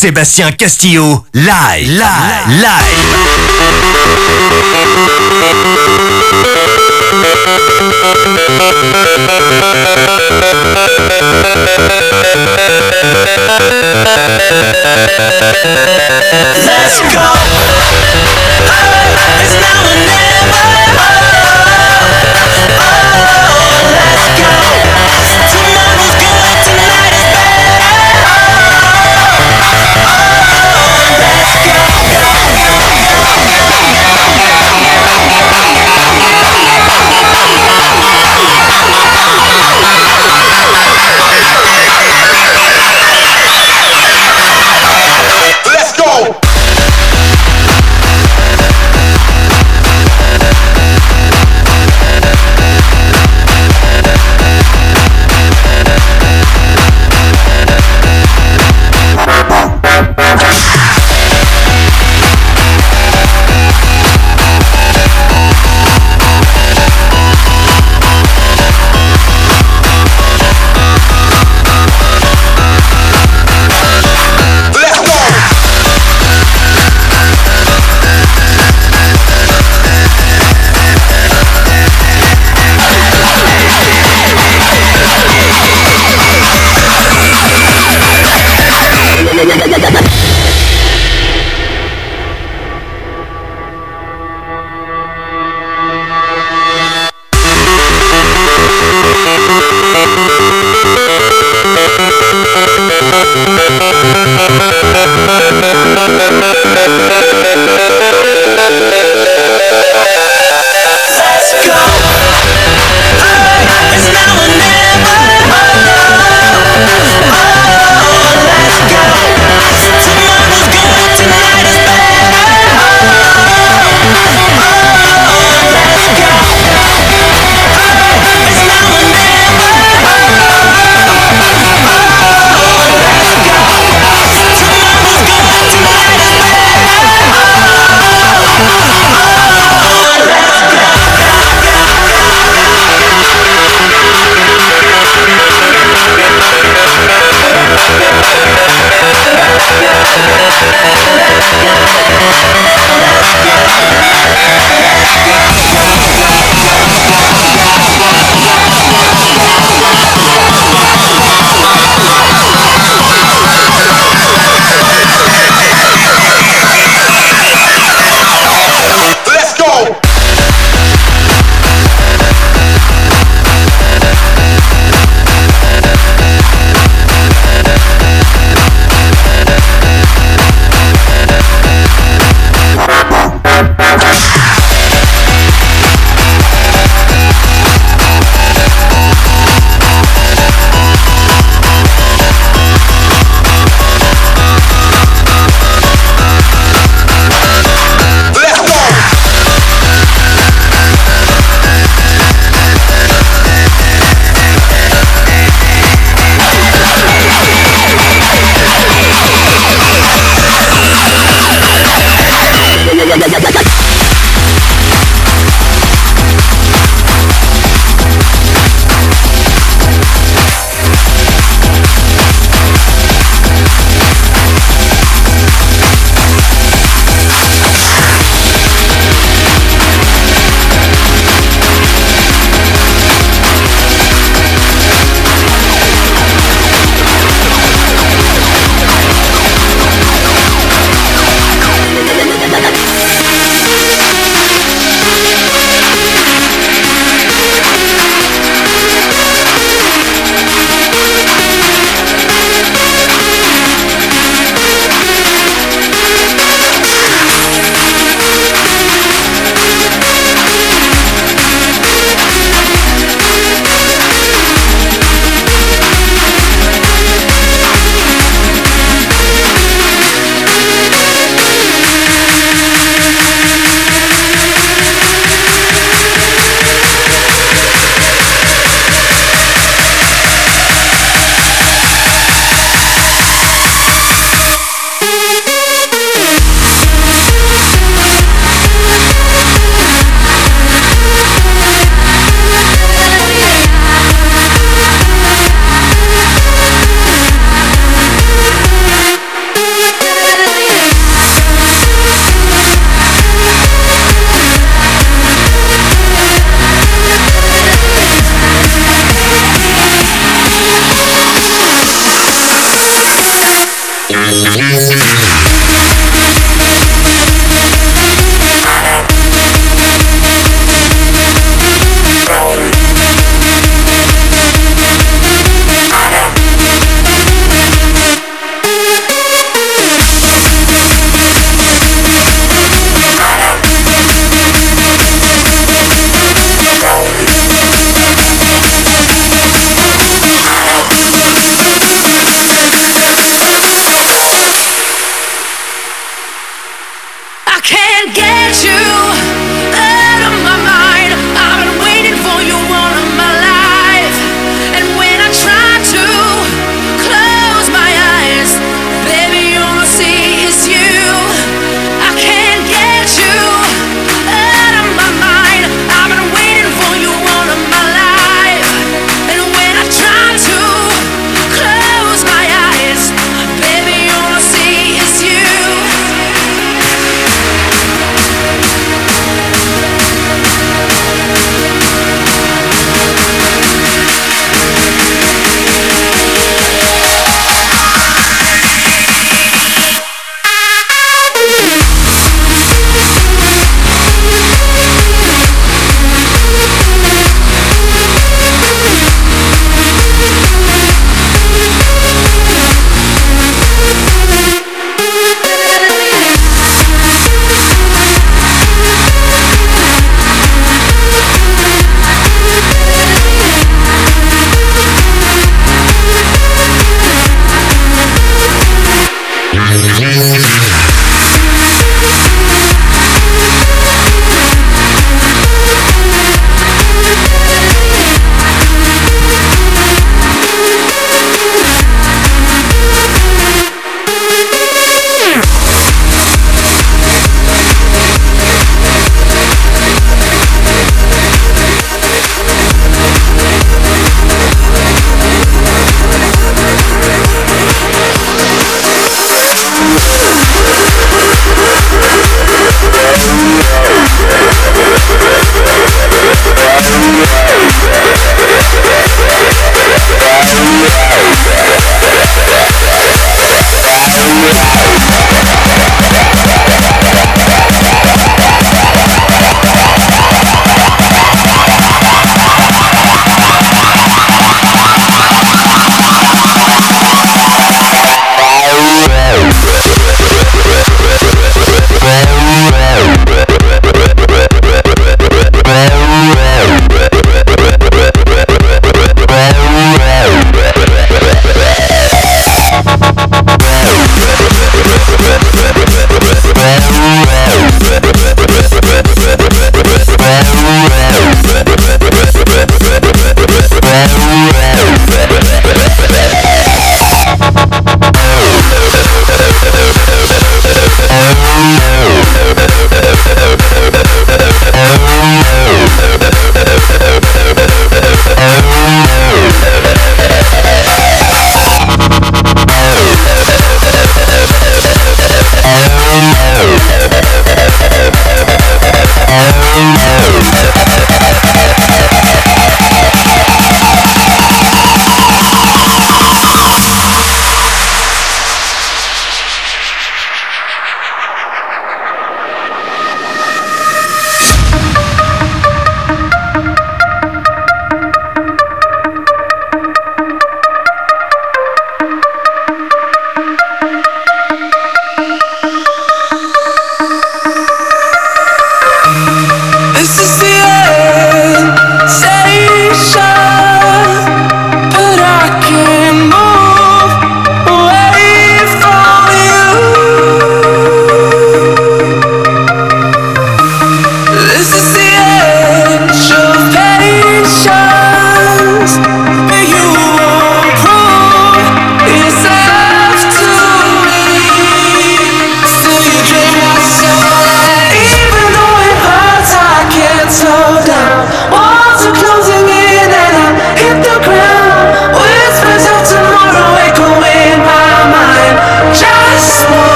Sébastien Castillo, live, live, live. Let's go. Oh,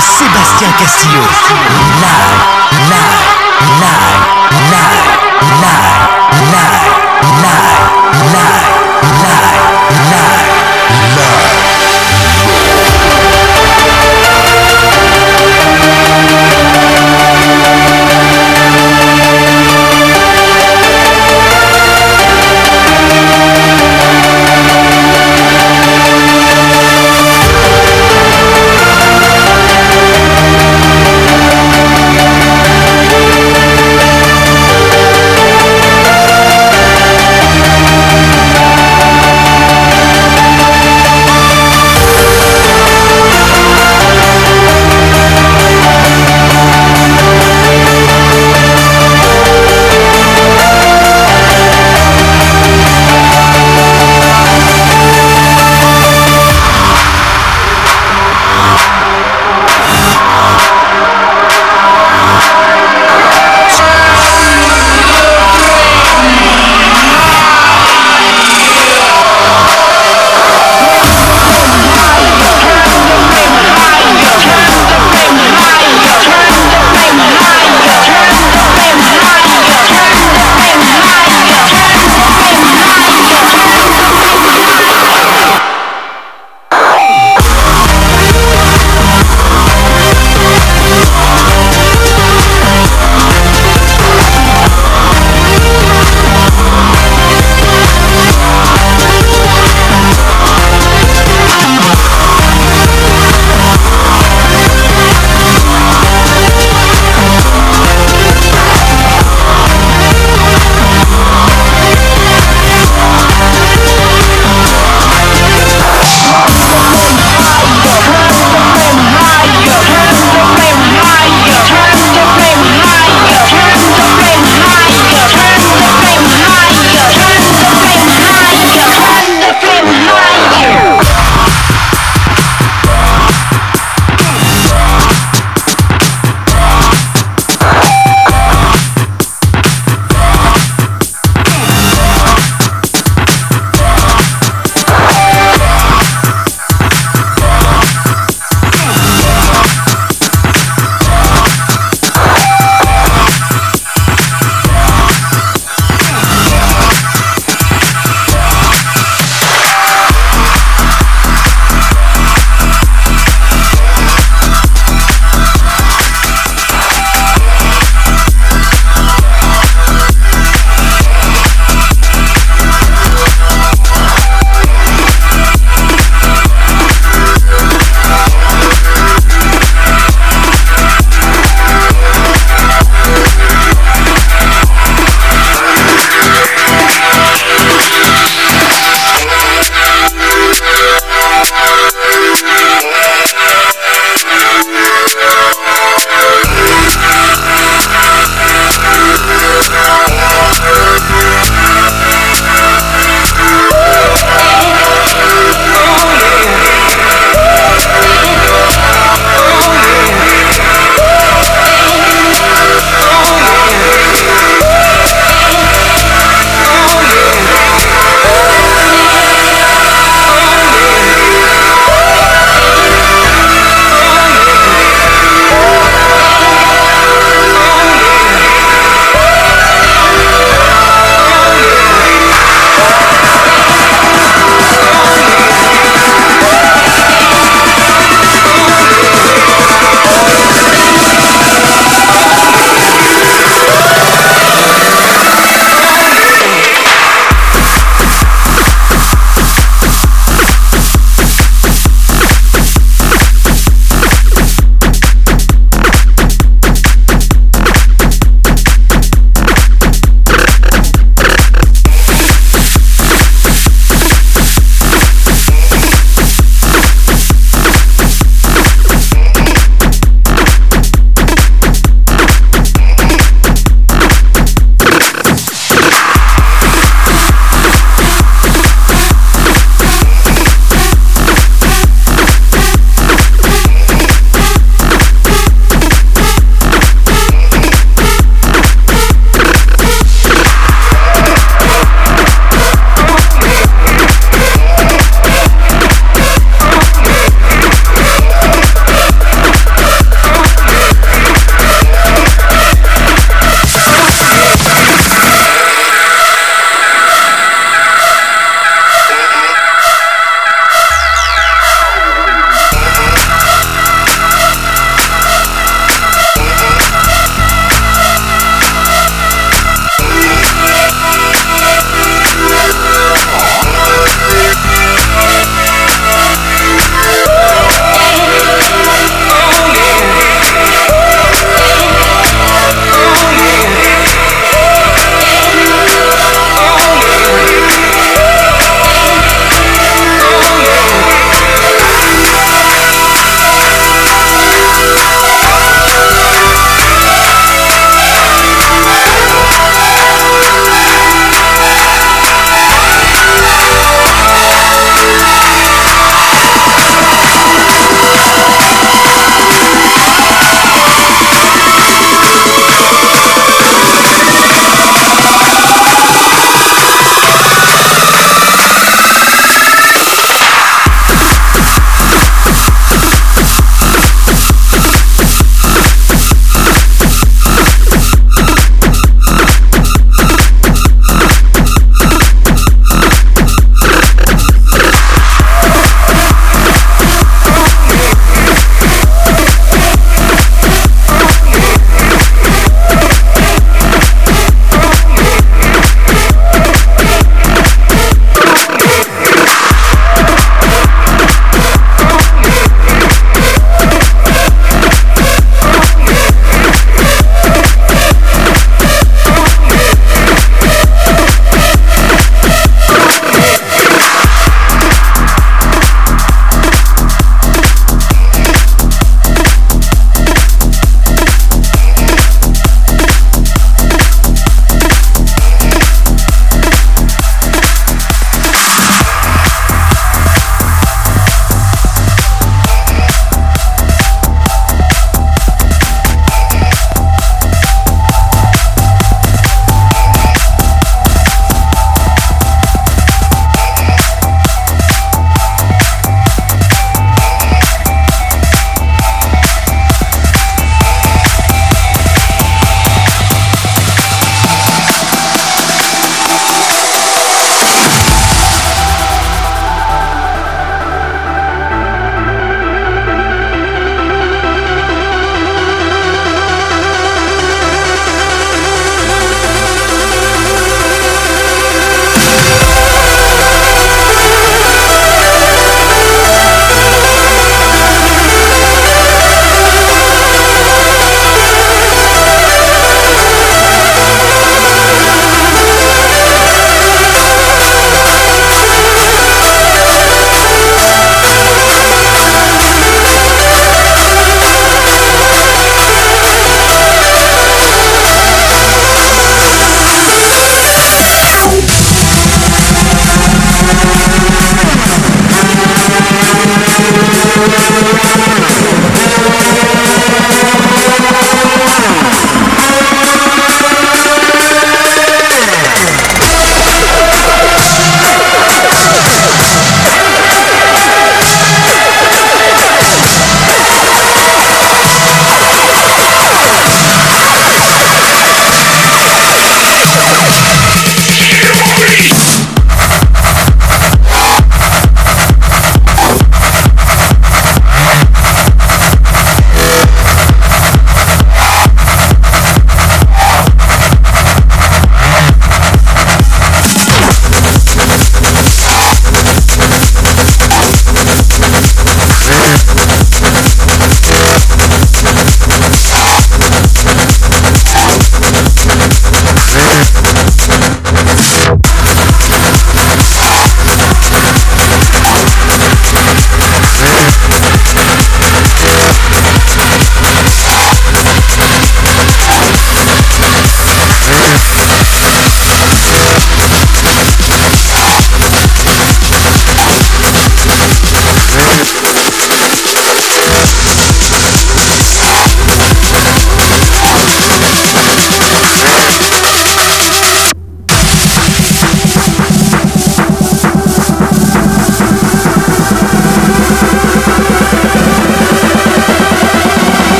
Sébastien Castillo.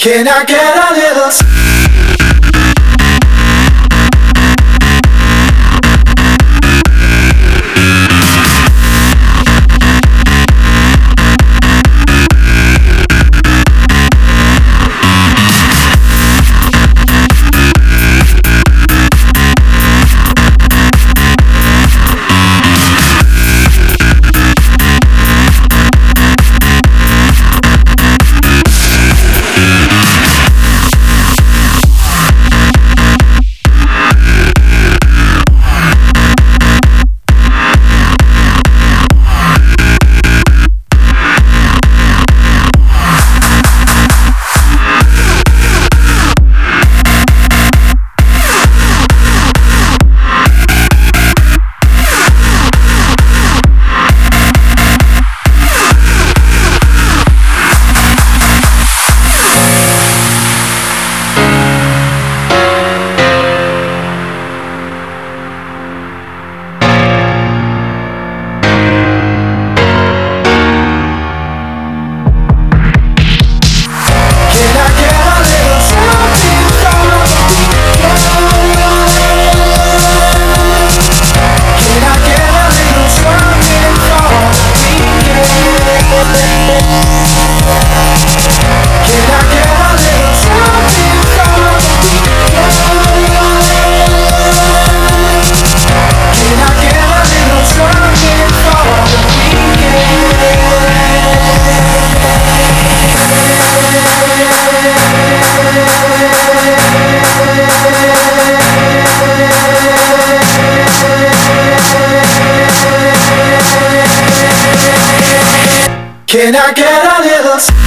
Can I get a little? Can I get a little?